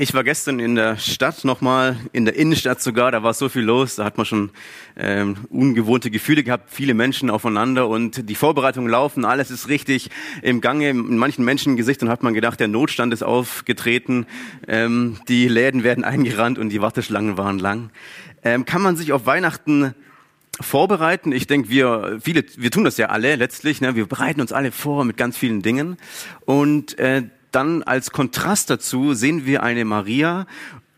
Ich war gestern in der Stadt nochmal, in der Innenstadt sogar, da war so viel los, da hat man schon ähm, ungewohnte Gefühle gehabt, viele Menschen aufeinander und die Vorbereitungen laufen, alles ist richtig im Gange. In manchen Menschengesichtern hat man gedacht, der Notstand ist aufgetreten, ähm, die Läden werden eingerannt und die Warteschlangen waren lang. Ähm, kann man sich auf Weihnachten vorbereiten. Ich denke, wir viele, wir tun das ja alle letztlich. Ne? Wir bereiten uns alle vor mit ganz vielen Dingen. Und äh, dann als Kontrast dazu sehen wir eine Maria,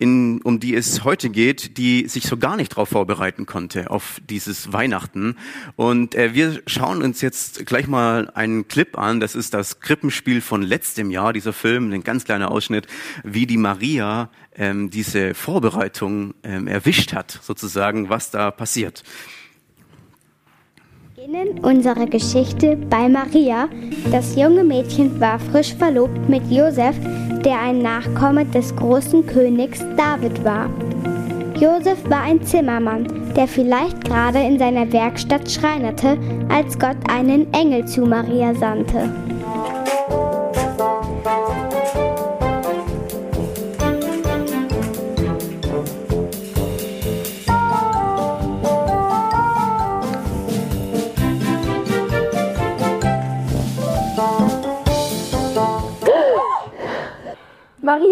in, um die es heute geht, die sich so gar nicht darauf vorbereiten konnte, auf dieses Weihnachten. Und äh, wir schauen uns jetzt gleich mal einen Clip an. Das ist das Krippenspiel von letztem Jahr, dieser Film, ein ganz kleiner Ausschnitt, wie die Maria ähm, diese Vorbereitung ähm, erwischt hat, sozusagen, was da passiert beginnen unsere Geschichte bei Maria. Das junge Mädchen war frisch verlobt mit Josef, der ein Nachkomme des großen Königs David war. Josef war ein Zimmermann, der vielleicht gerade in seiner Werkstatt schreinerte, als Gott einen Engel zu Maria sandte.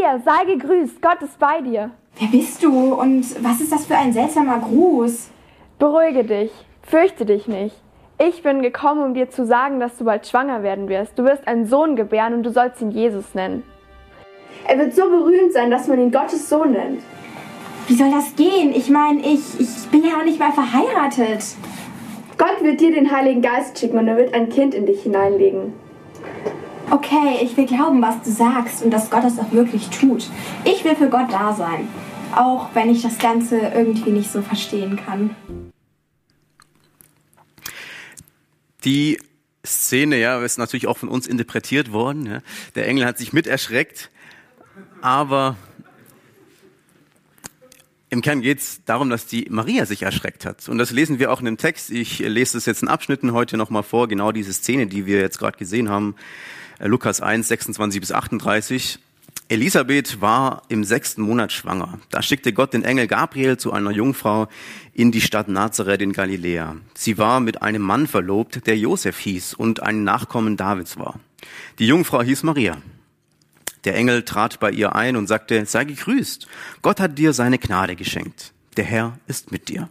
Maria, sei gegrüßt, Gott ist bei dir. Wer bist du und was ist das für ein seltsamer Gruß? Beruhige dich, fürchte dich nicht. Ich bin gekommen, um dir zu sagen, dass du bald schwanger werden wirst. Du wirst einen Sohn gebären und du sollst ihn Jesus nennen. Er wird so berühmt sein, dass man ihn Gottes Sohn nennt. Wie soll das gehen? Ich meine, ich, ich bin ja noch nicht mal verheiratet. Gott wird dir den Heiligen Geist schicken und er wird ein Kind in dich hineinlegen. Okay, ich will glauben, was du sagst und dass Gott es auch wirklich tut. Ich will für Gott da sein, auch wenn ich das Ganze irgendwie nicht so verstehen kann. Die Szene, ja, ist natürlich auch von uns interpretiert worden. Ja. Der Engel hat sich mit erschreckt, aber im Kern geht es darum, dass die Maria sich erschreckt hat. Und das lesen wir auch in dem Text. Ich lese das jetzt in Abschnitten heute nochmal vor, genau diese Szene, die wir jetzt gerade gesehen haben. Äh, Lukas 1, 26 bis 38. Elisabeth war im sechsten Monat schwanger. Da schickte Gott den Engel Gabriel zu einer Jungfrau in die Stadt Nazareth in Galiläa. Sie war mit einem Mann verlobt, der Josef hieß und ein Nachkommen Davids war. Die Jungfrau hieß Maria. Der Engel trat bei ihr ein und sagte, sei gegrüßt. Gott hat dir seine Gnade geschenkt. Der Herr ist mit dir.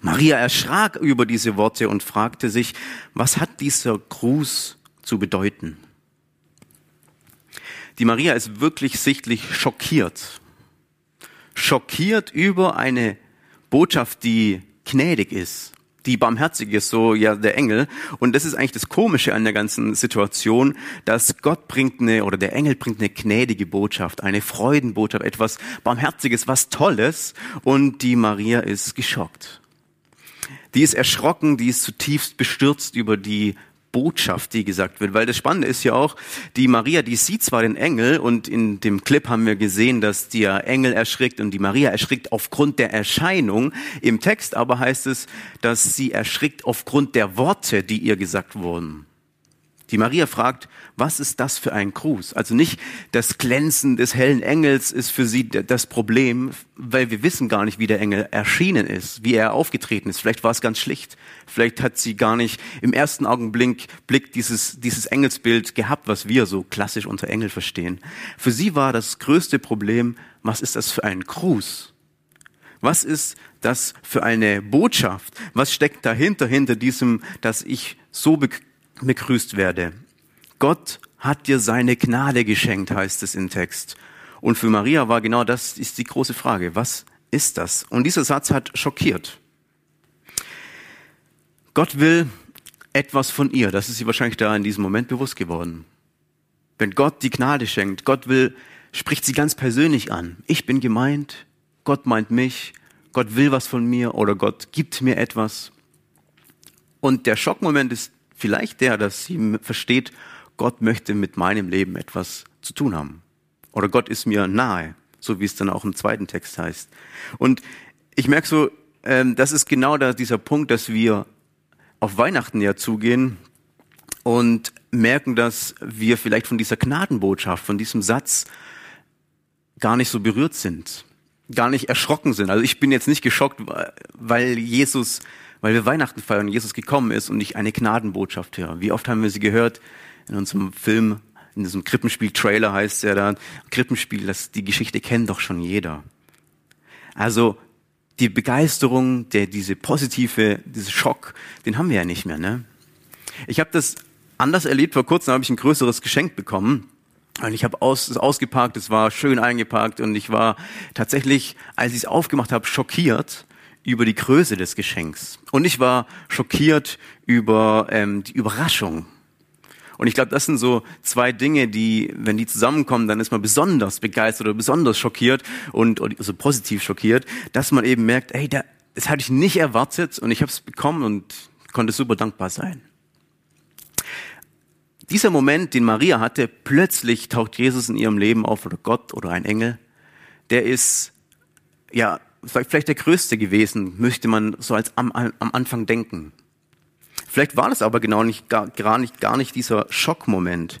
Maria erschrak über diese Worte und fragte sich, was hat dieser Gruß zu bedeuten. Die Maria ist wirklich sichtlich schockiert. Schockiert über eine Botschaft, die gnädig ist, die barmherzig ist, so ja der Engel. Und das ist eigentlich das Komische an der ganzen Situation, dass Gott bringt eine, oder der Engel bringt eine gnädige Botschaft, eine Freudenbotschaft, etwas Barmherziges, was Tolles. Und die Maria ist geschockt. Die ist erschrocken, die ist zutiefst bestürzt über die Botschaft, die gesagt wird. Weil das Spannende ist ja auch, die Maria, die sieht zwar den Engel und in dem Clip haben wir gesehen, dass der Engel erschrickt und die Maria erschrickt aufgrund der Erscheinung. Im Text aber heißt es, dass sie erschrickt aufgrund der Worte, die ihr gesagt wurden. Die Maria fragt, was ist das für ein Gruß? Also nicht das Glänzen des hellen Engels ist für sie das Problem, weil wir wissen gar nicht, wie der Engel erschienen ist, wie er aufgetreten ist. Vielleicht war es ganz schlicht. Vielleicht hat sie gar nicht im ersten Augenblick Blick dieses, dieses Engelsbild gehabt, was wir so klassisch unter Engel verstehen. Für sie war das größte Problem, was ist das für ein Gruß? Was ist das für eine Botschaft? Was steckt dahinter, hinter diesem, dass ich so begrüßt werde. Gott hat dir seine Gnade geschenkt, heißt es im Text. Und für Maria war genau das ist die große Frage. Was ist das? Und dieser Satz hat schockiert. Gott will etwas von ihr. Das ist sie wahrscheinlich da in diesem Moment bewusst geworden. Wenn Gott die Gnade schenkt, Gott will, spricht sie ganz persönlich an. Ich bin gemeint, Gott meint mich, Gott will was von mir oder Gott gibt mir etwas. Und der Schockmoment ist vielleicht der, dass sie versteht, Gott möchte mit meinem Leben etwas zu tun haben. Oder Gott ist mir nahe, so wie es dann auch im zweiten Text heißt. Und ich merke so, ähm, das ist genau dieser Punkt, dass wir auf Weihnachten ja zugehen und merken, dass wir vielleicht von dieser Gnadenbotschaft, von diesem Satz gar nicht so berührt sind, gar nicht erschrocken sind. Also ich bin jetzt nicht geschockt, weil Jesus, weil wir Weihnachten feiern, Jesus gekommen ist und ich eine Gnadenbotschaft höre. Wie oft haben wir sie gehört in unserem Film, in diesem Krippenspiel-Trailer heißt ja da, Krippenspiel, das, die Geschichte kennt doch schon jeder. Also die Begeisterung, der diese positive, diese Schock, den haben wir ja nicht mehr. Ne? Ich habe das anders erlebt. Vor kurzem habe ich ein größeres Geschenk bekommen. Und ich habe aus, es ausgeparkt, es war schön eingepackt und ich war tatsächlich, als ich es aufgemacht habe, schockiert über die Größe des Geschenks. Und ich war schockiert über ähm, die Überraschung, und ich glaube, das sind so zwei Dinge, die, wenn die zusammenkommen, dann ist man besonders begeistert oder besonders schockiert und, und also positiv schockiert, dass man eben merkt, ey, da, das hatte ich nicht erwartet und ich habe es bekommen und konnte super dankbar sein. Dieser Moment, den Maria hatte, plötzlich taucht Jesus in ihrem Leben auf oder Gott oder ein Engel, der ist ja vielleicht der größte gewesen, möchte man so als am, am Anfang denken. Vielleicht war das aber genau nicht, gar, gar nicht, gar nicht dieser Schockmoment.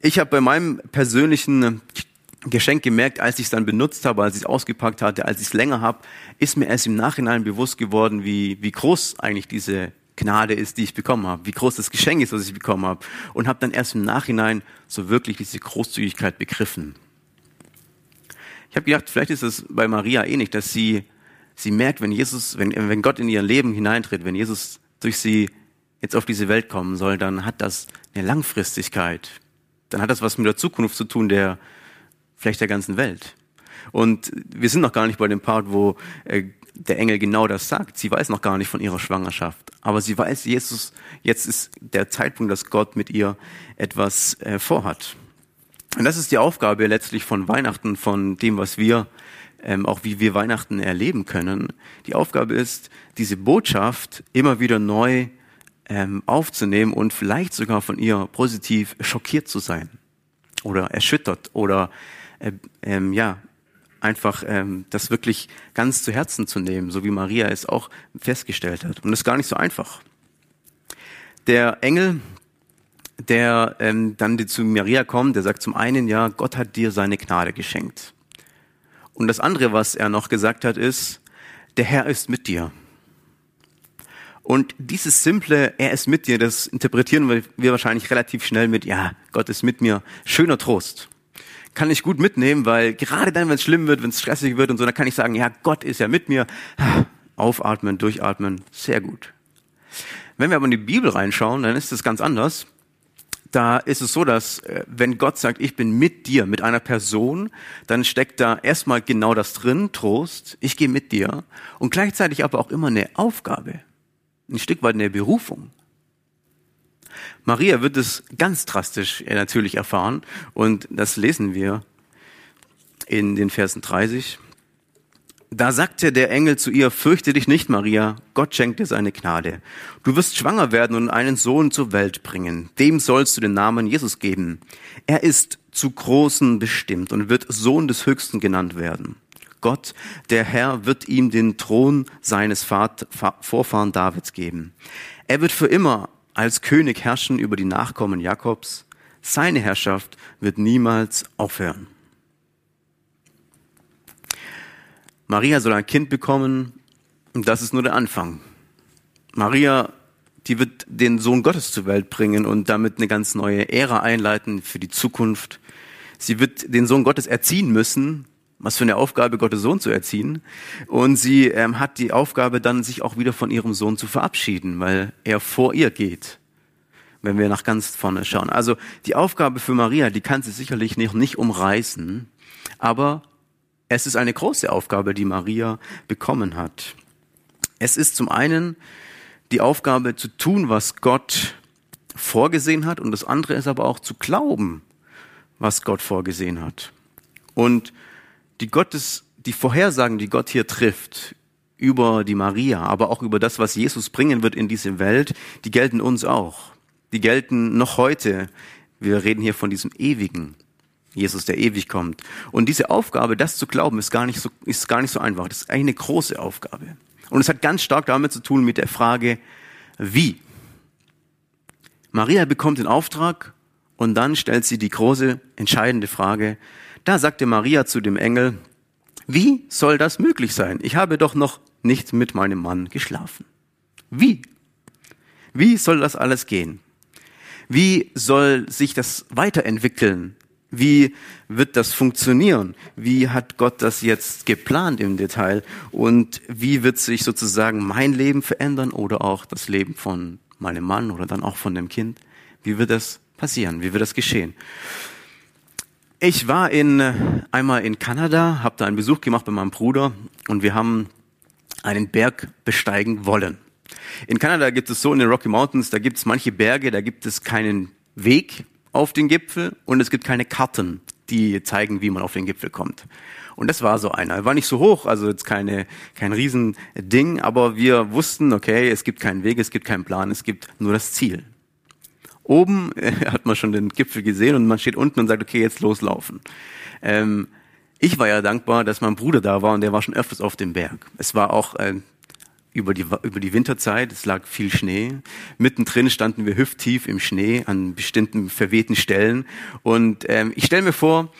Ich habe bei meinem persönlichen Geschenk gemerkt, als ich es dann benutzt habe, als ich es ausgepackt hatte, als ich es länger habe, ist mir erst im Nachhinein bewusst geworden, wie, wie groß eigentlich diese Gnade ist, die ich bekommen habe, wie groß das Geschenk ist, was ich bekommen habe. Und habe dann erst im Nachhinein so wirklich diese Großzügigkeit begriffen. Ich habe gedacht, vielleicht ist es bei Maria ähnlich, dass sie, sie merkt, wenn Jesus, wenn, wenn Gott in ihr Leben hineintritt, wenn Jesus durch sie jetzt auf diese Welt kommen soll, dann hat das eine Langfristigkeit. Dann hat das was mit der Zukunft zu tun, der vielleicht der ganzen Welt. Und wir sind noch gar nicht bei dem Part, wo äh, der Engel genau das sagt. Sie weiß noch gar nicht von ihrer Schwangerschaft. Aber sie weiß, Jesus, jetzt ist der Zeitpunkt, dass Gott mit ihr etwas äh, vorhat. Und das ist die Aufgabe letztlich von Weihnachten, von dem, was wir ähm, auch wie wir Weihnachten erleben können. Die Aufgabe ist, diese Botschaft immer wieder neu ähm, aufzunehmen und vielleicht sogar von ihr positiv schockiert zu sein oder erschüttert oder äh, ähm, ja einfach ähm, das wirklich ganz zu Herzen zu nehmen, so wie Maria es auch festgestellt hat. Und das ist gar nicht so einfach. Der Engel, der ähm, dann zu Maria kommt, der sagt zum einen, ja, Gott hat dir seine Gnade geschenkt. Und das andere, was er noch gesagt hat, ist, der Herr ist mit dir. Und dieses simple, er ist mit dir, das interpretieren wir wahrscheinlich relativ schnell mit, ja, Gott ist mit mir, schöner Trost. Kann ich gut mitnehmen, weil gerade dann, wenn es schlimm wird, wenn es stressig wird und so, dann kann ich sagen, ja, Gott ist ja mit mir. Aufatmen, durchatmen, sehr gut. Wenn wir aber in die Bibel reinschauen, dann ist es ganz anders da ist es so, dass äh, wenn Gott sagt, ich bin mit dir, mit einer Person, dann steckt da erstmal genau das drin, Trost, ich gehe mit dir und gleichzeitig aber auch immer eine Aufgabe, ein Stück weit eine Berufung. Maria wird es ganz drastisch äh, natürlich erfahren und das lesen wir in den Versen 30. Da sagte der Engel zu ihr, fürchte dich nicht, Maria, Gott schenkt dir seine Gnade. Du wirst schwanger werden und einen Sohn zur Welt bringen. Dem sollst du den Namen Jesus geben. Er ist zu Großen bestimmt und wird Sohn des Höchsten genannt werden. Gott, der Herr, wird ihm den Thron seines Vorfahren Davids geben. Er wird für immer als König herrschen über die Nachkommen Jakobs. Seine Herrschaft wird niemals aufhören. Maria soll ein Kind bekommen und das ist nur der Anfang. Maria, die wird den Sohn Gottes zur Welt bringen und damit eine ganz neue Ära einleiten für die Zukunft. Sie wird den Sohn Gottes erziehen müssen. Was für eine Aufgabe, Gottes Sohn zu erziehen. Und sie ähm, hat die Aufgabe dann, sich auch wieder von ihrem Sohn zu verabschieden, weil er vor ihr geht wenn wir nach ganz vorne schauen. Also die Aufgabe für Maria, die kann sie sicherlich nicht, nicht umreißen, aber es ist eine große Aufgabe, die Maria bekommen hat. Es ist zum einen die Aufgabe zu tun, was Gott vorgesehen hat und das andere ist aber auch zu glauben, was Gott vorgesehen hat. Und die Gottes, die Vorhersagen, die Gott hier trifft, über die Maria, aber auch über das, was Jesus bringen wird in diese Welt, die gelten uns auch. Die gelten noch heute. Wir reden hier von diesem ewigen Jesus, der ewig kommt. Und diese Aufgabe, das zu glauben, ist gar nicht so, ist gar nicht so einfach. Das ist eine große Aufgabe. Und es hat ganz stark damit zu tun mit der Frage, wie. Maria bekommt den Auftrag und dann stellt sie die große, entscheidende Frage. Da sagte Maria zu dem Engel, wie soll das möglich sein? Ich habe doch noch nicht mit meinem Mann geschlafen. Wie? Wie soll das alles gehen? Wie soll sich das weiterentwickeln? Wie wird das funktionieren? Wie hat Gott das jetzt geplant im Detail? Und wie wird sich sozusagen mein Leben verändern oder auch das Leben von meinem Mann oder dann auch von dem Kind? Wie wird das passieren? Wie wird das geschehen? Ich war in, einmal in Kanada, habe da einen Besuch gemacht bei meinem Bruder und wir haben einen Berg besteigen wollen. In Kanada gibt es so in den Rocky Mountains, da gibt es manche Berge, da gibt es keinen Weg auf den Gipfel und es gibt keine Karten, die zeigen, wie man auf den Gipfel kommt. Und das war so einer. Er war nicht so hoch, also jetzt keine, kein Riesending, aber wir wussten, okay, es gibt keinen Weg, es gibt keinen Plan, es gibt nur das Ziel. Oben äh, hat man schon den Gipfel gesehen und man steht unten und sagt, okay, jetzt loslaufen. Ähm, ich war ja dankbar, dass mein Bruder da war und der war schon öfters auf dem Berg. Es war auch äh, über, die, über die Winterzeit, es lag viel Schnee. Mittendrin standen wir hüfttief im Schnee an bestimmten verwehten Stellen. Und ähm, ich stelle mir vor,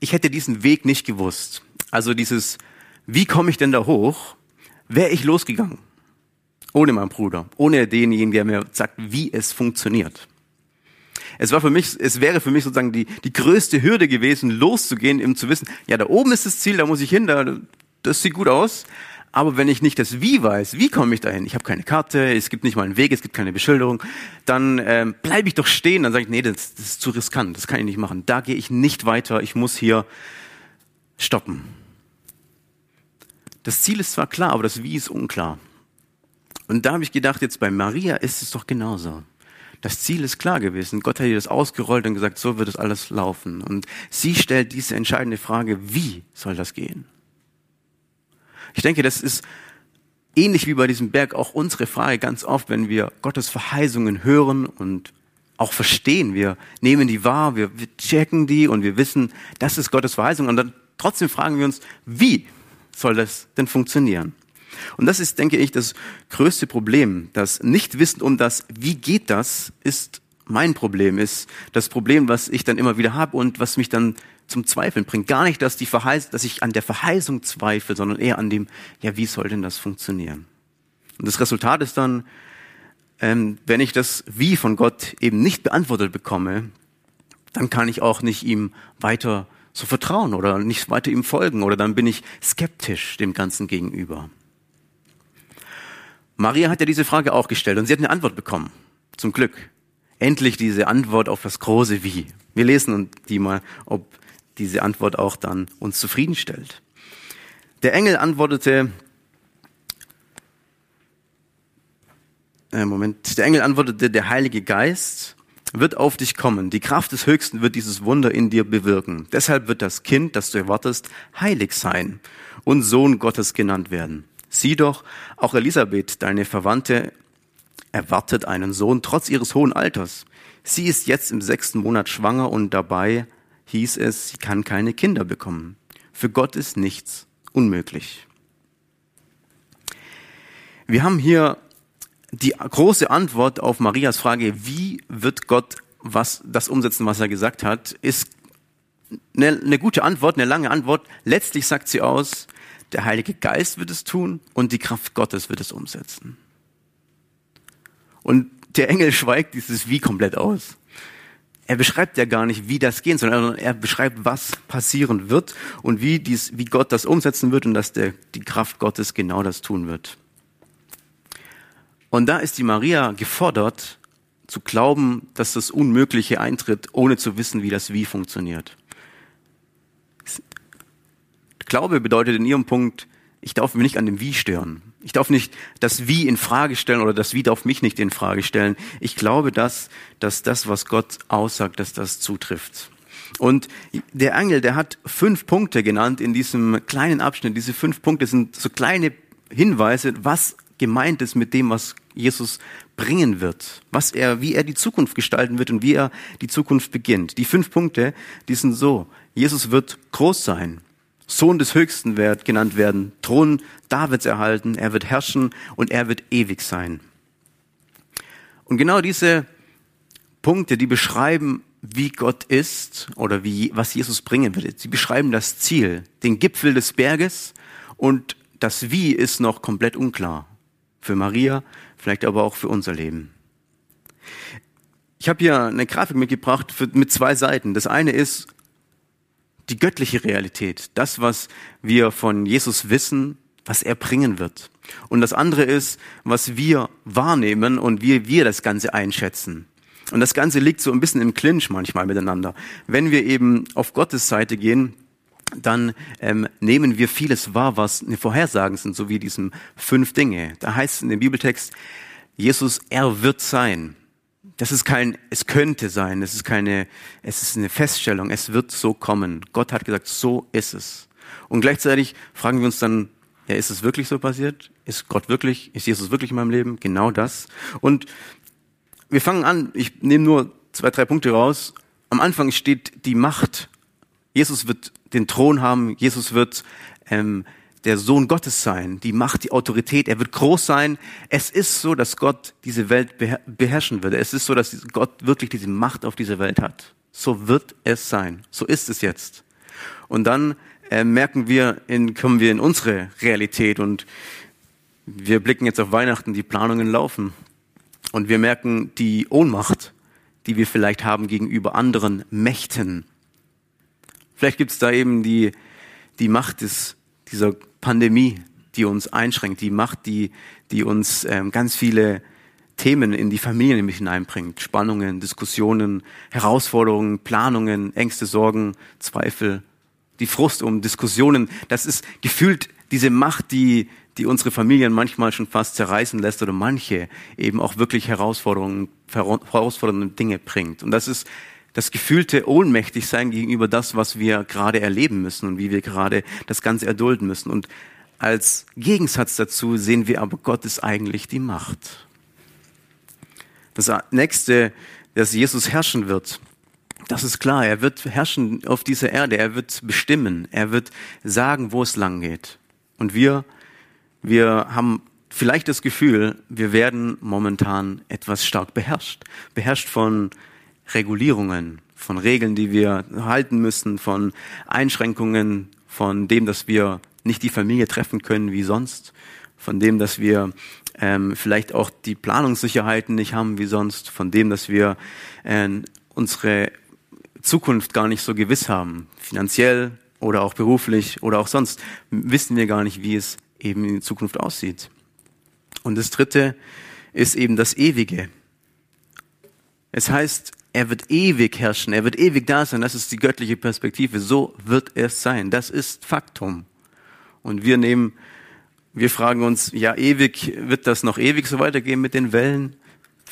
ich hätte diesen Weg nicht gewusst. Also dieses, wie komme ich denn da hoch, wäre ich losgegangen. Ohne meinen Bruder, ohne denjenigen, der mir sagt, wie es funktioniert. Es war für mich, es wäre für mich sozusagen die, die größte Hürde gewesen, loszugehen, um zu wissen, ja, da oben ist das Ziel, da muss ich hin, da, das sieht gut aus. Aber wenn ich nicht das Wie weiß, wie komme ich dahin? Ich habe keine Karte, es gibt nicht mal einen Weg, es gibt keine Beschilderung, dann ähm, bleibe ich doch stehen, dann sage ich, nee, das, das ist zu riskant, das kann ich nicht machen. Da gehe ich nicht weiter, ich muss hier stoppen. Das Ziel ist zwar klar, aber das Wie ist unklar. Und da habe ich gedacht, jetzt bei Maria ist es doch genauso. Das Ziel ist klar gewesen. Gott hat ihr das ausgerollt und gesagt, so wird es alles laufen. Und sie stellt diese entscheidende Frage, wie soll das gehen? Ich denke, das ist ähnlich wie bei diesem Berg auch unsere Frage ganz oft, wenn wir Gottes Verheißungen hören und auch verstehen. Wir nehmen die wahr, wir, checken die und wir wissen, das ist Gottes Verheißung. Und dann trotzdem fragen wir uns, wie soll das denn funktionieren? Und das ist, denke ich, das größte Problem. Das Nichtwissen um das, wie geht das, ist mein Problem, ist das Problem, was ich dann immer wieder habe und was mich dann zum Zweifeln bringt. Gar nicht, dass, die Verheiß dass ich an der Verheißung zweifle, sondern eher an dem, ja, wie soll denn das funktionieren? Und das Resultat ist dann, ähm, wenn ich das Wie von Gott eben nicht beantwortet bekomme, dann kann ich auch nicht ihm weiter so vertrauen oder nicht weiter ihm folgen oder dann bin ich skeptisch dem Ganzen gegenüber. Maria hat ja diese Frage auch gestellt und sie hat eine Antwort bekommen. Zum Glück. Endlich diese Antwort auf das große Wie. Wir lesen die mal, ob diese Antwort auch dann uns zufriedenstellt. Der Engel antwortete, äh, Moment, der Engel antwortete, der Heilige Geist wird auf dich kommen. Die Kraft des Höchsten wird dieses Wunder in dir bewirken. Deshalb wird das Kind, das du erwartest, heilig sein und Sohn Gottes genannt werden. Sieh doch, auch Elisabeth, deine Verwandte, erwartet einen Sohn trotz ihres hohen Alters. Sie ist jetzt im sechsten Monat schwanger und dabei hieß es, sie kann keine Kinder bekommen. Für Gott ist nichts unmöglich. Wir haben hier die große Antwort auf Marias Frage, wie wird Gott was, das umsetzen, was er gesagt hat, ist eine, eine gute Antwort, eine lange Antwort. Letztlich sagt sie aus, der Heilige Geist wird es tun und die Kraft Gottes wird es umsetzen. Und der Engel schweigt dieses Wie komplett aus. Er beschreibt ja gar nicht, wie das gehen soll, sondern er beschreibt, was passieren wird und wie, dies, wie Gott das umsetzen wird und dass der, die Kraft Gottes genau das tun wird. Und da ist die Maria gefordert, zu glauben, dass das Unmögliche eintritt, ohne zu wissen, wie das Wie funktioniert. Glaube bedeutet in ihrem Punkt, ich darf mich nicht an dem Wie stören. Ich darf nicht das Wie in Frage stellen oder das Wie darf mich nicht in Frage stellen. Ich glaube, dass, dass das, was Gott aussagt, dass das zutrifft. Und der Engel, der hat fünf Punkte genannt in diesem kleinen Abschnitt. Diese fünf Punkte sind so kleine Hinweise, was gemeint ist mit dem, was Jesus bringen wird, was er, wie er die Zukunft gestalten wird und wie er die Zukunft beginnt. Die fünf Punkte, die sind so. Jesus wird groß sein. Sohn des Höchsten wird genannt werden, Thron Davids erhalten, er wird herrschen und er wird ewig sein. Und genau diese Punkte, die beschreiben, wie Gott ist oder wie, was Jesus bringen wird. Sie beschreiben das Ziel, den Gipfel des Berges und das Wie ist noch komplett unklar. Für Maria, vielleicht aber auch für unser Leben. Ich habe hier eine Grafik mitgebracht für, mit zwei Seiten. Das eine ist die göttliche Realität, das, was wir von Jesus wissen, was er bringen wird. Und das andere ist, was wir wahrnehmen und wie wir das Ganze einschätzen. Und das Ganze liegt so ein bisschen im Clinch manchmal miteinander. Wenn wir eben auf Gottes Seite gehen, dann ähm, nehmen wir vieles wahr, was eine Vorhersagen sind, so wie diesen fünf Dinge. Da heißt es in dem Bibeltext, Jesus, er wird sein. Das ist kein, es könnte sein, es ist keine, es ist eine Feststellung, es wird so kommen. Gott hat gesagt, so ist es. Und gleichzeitig fragen wir uns dann, ja, ist es wirklich so passiert? Ist Gott wirklich, ist Jesus wirklich in meinem Leben? Genau das. Und wir fangen an, ich nehme nur zwei, drei Punkte raus. Am Anfang steht die Macht. Jesus wird den Thron haben, Jesus wird ähm, der Sohn Gottes sein, die Macht, die Autorität, er wird groß sein. Es ist so, dass Gott diese Welt beherrschen würde. Es ist so, dass Gott wirklich diese Macht auf dieser Welt hat. So wird es sein. So ist es jetzt. Und dann äh, merken wir, in, kommen wir in unsere Realität und wir blicken jetzt auf Weihnachten, die Planungen laufen. Und wir merken die Ohnmacht, die wir vielleicht haben gegenüber anderen Mächten. Vielleicht gibt es da eben die, die Macht des, dieser Pandemie, die uns einschränkt, die Macht, die, die uns ähm, ganz viele Themen in die Familie nämlich hineinbringt. Spannungen, Diskussionen, Herausforderungen, Planungen, Ängste, Sorgen, Zweifel, die Frust um Diskussionen, das ist gefühlt diese Macht, die, die unsere Familien manchmal schon fast zerreißen lässt oder manche eben auch wirklich Herausforderungen, herausfordernde Dinge bringt. Und das ist das gefühlte Ohnmächtigsein gegenüber das, was wir gerade erleben müssen und wie wir gerade das Ganze erdulden müssen. Und als Gegensatz dazu sehen wir aber, Gott ist eigentlich die Macht. Das nächste, dass Jesus herrschen wird, das ist klar, er wird herrschen auf dieser Erde, er wird bestimmen, er wird sagen, wo es lang geht. Und wir, wir haben vielleicht das Gefühl, wir werden momentan etwas stark beherrscht. Beherrscht von Regulierungen, von Regeln, die wir halten müssen, von Einschränkungen, von dem, dass wir nicht die Familie treffen können wie sonst, von dem, dass wir ähm, vielleicht auch die Planungssicherheiten nicht haben wie sonst, von dem, dass wir äh, unsere Zukunft gar nicht so gewiss haben, finanziell oder auch beruflich oder auch sonst, wissen wir gar nicht, wie es eben in Zukunft aussieht. Und das Dritte ist eben das Ewige. Es heißt, er wird ewig herrschen, er wird ewig da sein, das ist die göttliche Perspektive, so wird es sein, das ist Faktum. Und wir nehmen, wir fragen uns, ja, ewig, wird das noch ewig so weitergehen mit den Wellen?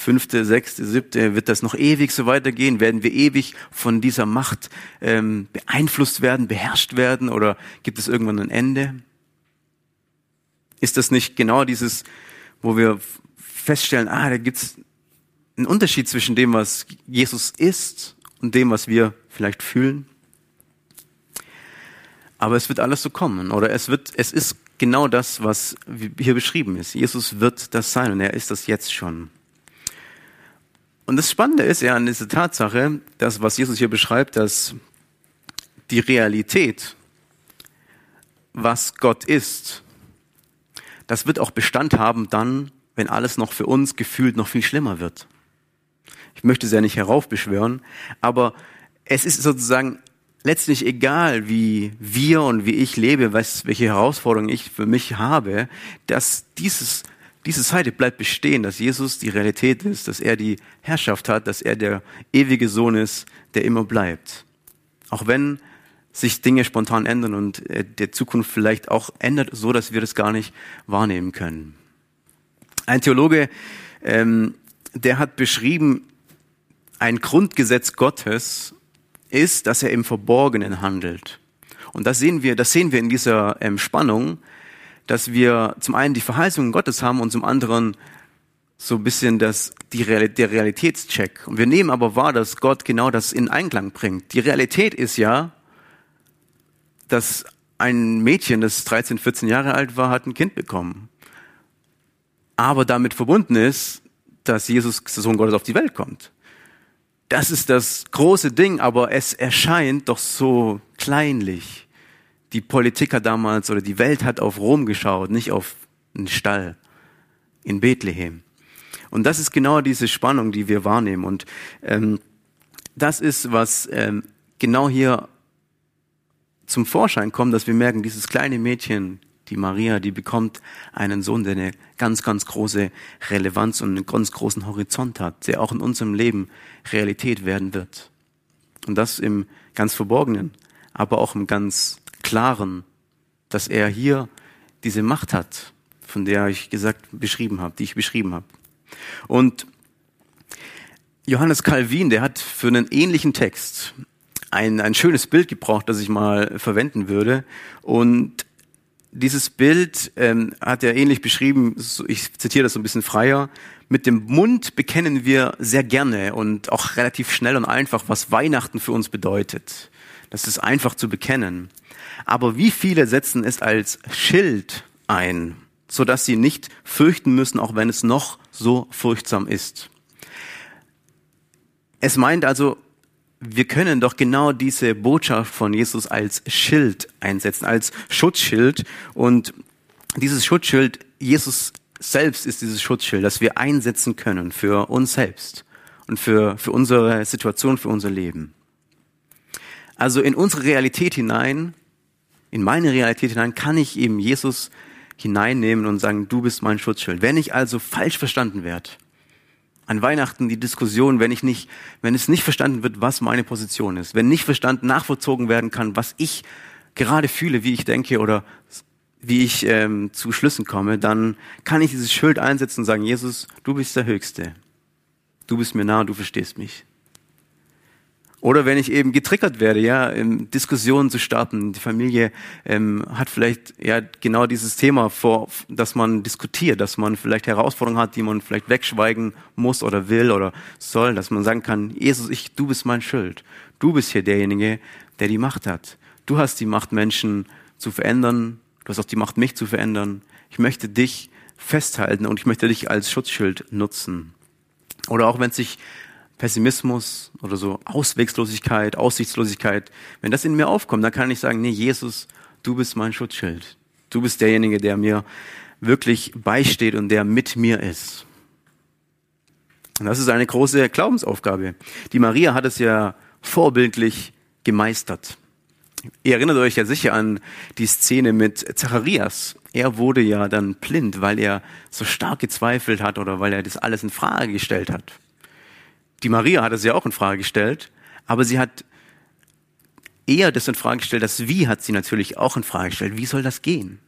fünfte, sechste, siebte, wird das noch ewig so weitergehen? Werden wir ewig von dieser Macht ähm, beeinflusst werden, beherrscht werden oder gibt es irgendwann ein Ende? Ist das nicht genau dieses, wo wir feststellen, ah, da gibt's einen Unterschied zwischen dem, was Jesus ist und dem, was wir vielleicht fühlen? Aber es wird alles so kommen, oder es wird, es ist genau das, was hier beschrieben ist. Jesus wird das sein und er ist das jetzt schon. Und das Spannende ist ja an dieser Tatsache, dass was Jesus hier beschreibt, dass die Realität, was Gott ist, das wird auch Bestand haben dann, wenn alles noch für uns gefühlt noch viel schlimmer wird. Ich möchte es ja nicht heraufbeschwören, aber es ist sozusagen letztlich egal, wie wir und wie ich lebe, was, welche Herausforderungen ich für mich habe, dass dieses diese Seite bleibt bestehen, dass Jesus die Realität ist, dass er die Herrschaft hat, dass er der ewige Sohn ist, der immer bleibt. Auch wenn sich Dinge spontan ändern und äh, der Zukunft vielleicht auch ändert, so dass wir das gar nicht wahrnehmen können. Ein Theologe, ähm, der hat beschrieben, ein Grundgesetz Gottes ist, dass er im Verborgenen handelt. Und das sehen wir, das sehen wir in dieser ähm, Spannung, dass wir zum einen die Verheißungen Gottes haben und zum anderen so ein bisschen das, die Real, der Realitätscheck. Und wir nehmen aber wahr, dass Gott genau das in Einklang bringt. Die Realität ist ja, dass ein Mädchen, das 13, 14 Jahre alt war, hat ein Kind bekommen. Aber damit verbunden ist, dass Jesus, der Sohn Gottes, auf die Welt kommt. Das ist das große Ding, aber es erscheint doch so kleinlich. Die Politiker damals oder die Welt hat auf Rom geschaut, nicht auf einen Stall in Bethlehem. Und das ist genau diese Spannung, die wir wahrnehmen. Und ähm, das ist, was ähm, genau hier zum Vorschein kommt, dass wir merken, dieses kleine Mädchen, die Maria, die bekommt einen Sohn, der eine ganz, ganz große Relevanz und einen ganz großen Horizont hat, der auch in unserem Leben Realität werden wird. Und das im ganz Verborgenen, aber auch im ganz Klaren, dass er hier diese Macht hat, von der ich gesagt beschrieben habe, die ich beschrieben habe. Und Johannes Calvin, der hat für einen ähnlichen Text ein, ein schönes Bild gebraucht, das ich mal verwenden würde. Und dieses Bild ähm, hat er ähnlich beschrieben, ich zitiere das so ein bisschen freier. Mit dem Mund bekennen wir sehr gerne und auch relativ schnell und einfach, was Weihnachten für uns bedeutet. Das ist einfach zu bekennen. Aber wie viele setzen es als Schild ein, so dass sie nicht fürchten müssen, auch wenn es noch so furchtsam ist? Es meint also wir können doch genau diese Botschaft von Jesus als Schild einsetzen, als Schutzschild. Und dieses Schutzschild, Jesus selbst ist dieses Schutzschild, das wir einsetzen können für uns selbst und für, für unsere Situation, für unser Leben. Also in unsere Realität hinein, in meine Realität hinein, kann ich eben Jesus hineinnehmen und sagen, du bist mein Schutzschild. Wenn ich also falsch verstanden werde, an Weihnachten die Diskussion, wenn ich nicht, wenn es nicht verstanden wird, was meine Position ist, wenn nicht verstanden nachvollzogen werden kann, was ich gerade fühle, wie ich denke oder wie ich ähm, zu Schlüssen komme, dann kann ich dieses Schild einsetzen und sagen, Jesus, du bist der Höchste. Du bist mir nah, du verstehst mich. Oder wenn ich eben getriggert werde, ja, Diskussionen zu starten. Die Familie ähm, hat vielleicht ja genau dieses Thema vor, dass man diskutiert, dass man vielleicht Herausforderungen hat, die man vielleicht wegschweigen muss oder will oder soll, dass man sagen kann, Jesus, ich, du bist mein Schild. Du bist hier derjenige, der die Macht hat. Du hast die Macht, Menschen zu verändern. Du hast auch die Macht, mich zu verändern. Ich möchte dich festhalten und ich möchte dich als Schutzschild nutzen. Oder auch wenn sich Pessimismus oder so Auswegslosigkeit, Aussichtslosigkeit, wenn das in mir aufkommt, dann kann ich sagen, nee, Jesus, du bist mein Schutzschild. Du bist derjenige, der mir wirklich beisteht und der mit mir ist. Und das ist eine große Glaubensaufgabe. Die Maria hat es ja vorbildlich gemeistert. Ihr erinnert euch ja sicher an die Szene mit Zacharias. Er wurde ja dann blind, weil er so stark gezweifelt hat oder weil er das alles in Frage gestellt hat. Die Maria hat es ja auch in Frage gestellt, aber sie hat eher das in Frage gestellt, das Wie hat sie natürlich auch in Frage gestellt. Wie soll das gehen?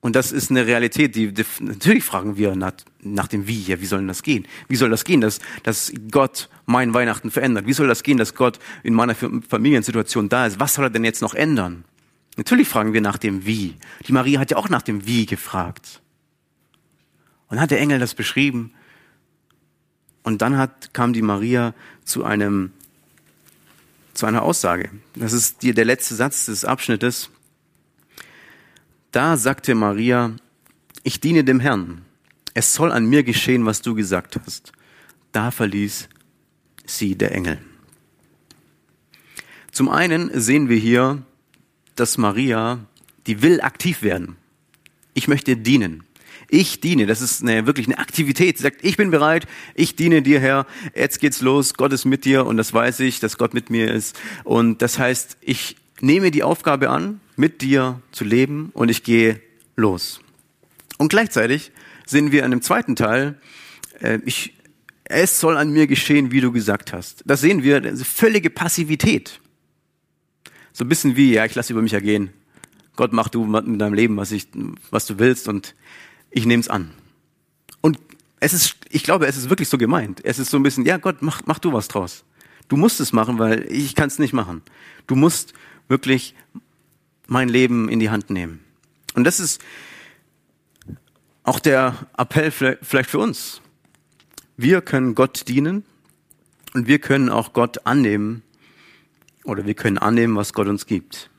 Und das ist eine Realität, die, die natürlich fragen wir nach, nach, dem Wie. Ja, wie soll denn das gehen? Wie soll das gehen, dass, dass Gott mein Weihnachten verändert? Wie soll das gehen, dass Gott in meiner Familiensituation da ist? Was soll er denn jetzt noch ändern? Natürlich fragen wir nach dem Wie. Die Maria hat ja auch nach dem Wie gefragt. Und hat der Engel das beschrieben? Und dann hat, kam die Maria zu einem, zu einer Aussage. Das ist die, der letzte Satz des Abschnittes. Da sagte Maria, ich diene dem Herrn. Es soll an mir geschehen, was du gesagt hast. Da verließ sie der Engel. Zum einen sehen wir hier, dass Maria, die will aktiv werden. Ich möchte dienen. Ich diene. Das ist eine, wirklich eine Aktivität. Sie sagt, ich bin bereit, ich diene dir, Herr. Jetzt geht's los. Gott ist mit dir und das weiß ich, dass Gott mit mir ist. Und das heißt, ich nehme die Aufgabe an, mit dir zu leben und ich gehe los. Und gleichzeitig sehen wir an dem zweiten Teil, äh, ich, es soll an mir geschehen, wie du gesagt hast. Das sehen wir, eine völlige Passivität. So ein bisschen wie, ja, ich lasse über mich ergehen. Gott, mach du mit deinem Leben, was, ich, was du willst und ich nehme es an. Und es ist, ich glaube, es ist wirklich so gemeint. Es ist so ein bisschen, ja Gott, mach, mach du was draus. Du musst es machen, weil ich kann es nicht machen. Du musst wirklich mein Leben in die Hand nehmen. Und das ist auch der Appell vielleicht für uns. Wir können Gott dienen und wir können auch Gott annehmen oder wir können annehmen, was Gott uns gibt.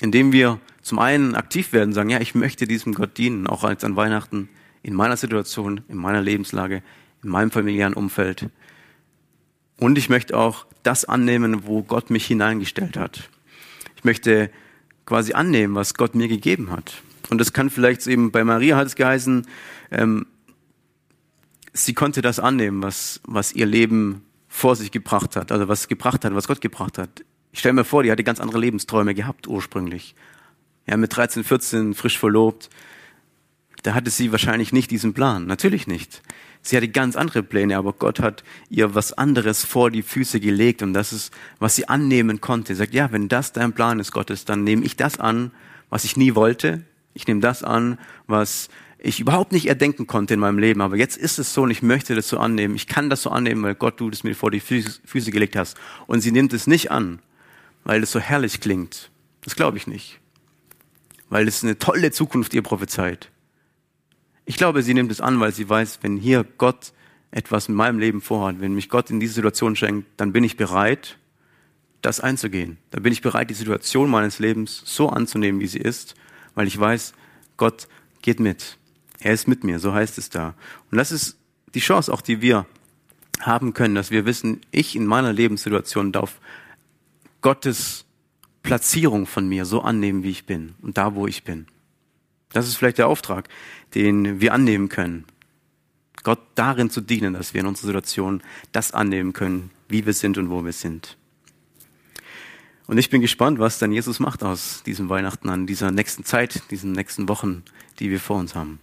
Indem wir zum einen aktiv werden, sagen, ja, ich möchte diesem Gott dienen, auch als an Weihnachten, in meiner Situation, in meiner Lebenslage, in meinem familiären Umfeld. Und ich möchte auch das annehmen, wo Gott mich hineingestellt hat. Ich möchte quasi annehmen, was Gott mir gegeben hat. Und das kann vielleicht eben bei Maria hat es geheißen, ähm, sie konnte das annehmen, was, was ihr Leben vor sich gebracht hat, also was gebracht hat, was Gott gebracht hat. Ich stelle mir vor, die hatte ganz andere Lebensträume gehabt ursprünglich. Ja, mit 13, 14, frisch verlobt. Da hatte sie wahrscheinlich nicht diesen Plan. Natürlich nicht. Sie hatte ganz andere Pläne, aber Gott hat ihr was anderes vor die Füße gelegt und das ist, was sie annehmen konnte. Sie sagt, ja, wenn das dein Plan ist, Gottes, dann nehme ich das an, was ich nie wollte. Ich nehme das an, was ich überhaupt nicht erdenken konnte in meinem Leben. Aber jetzt ist es so und ich möchte das so annehmen. Ich kann das so annehmen, weil Gott du das mir vor die Füße, gelegt hast. Und sie nimmt es nicht an, weil es so herrlich klingt. Das glaube ich nicht. Weil es eine tolle Zukunft ihr prophezeit. Ich glaube, sie nimmt es an, weil sie weiß, wenn hier Gott etwas in meinem Leben vorhat, wenn mich Gott in diese Situation schenkt, dann bin ich bereit, das einzugehen. Dann bin ich bereit, die Situation meines Lebens so anzunehmen, wie sie ist, weil ich weiß, Gott geht mit. Er ist mit mir, so heißt es da. Und das ist die Chance auch, die wir haben können, dass wir wissen, ich in meiner Lebenssituation darf Gottes Platzierung von mir so annehmen, wie ich bin und da, wo ich bin. Das ist vielleicht der Auftrag, den wir annehmen können. Gott darin zu dienen, dass wir in unserer Situation das annehmen können, wie wir sind und wo wir sind. Und ich bin gespannt, was dann Jesus macht aus diesem Weihnachten an dieser nächsten Zeit, diesen nächsten Wochen, die wir vor uns haben.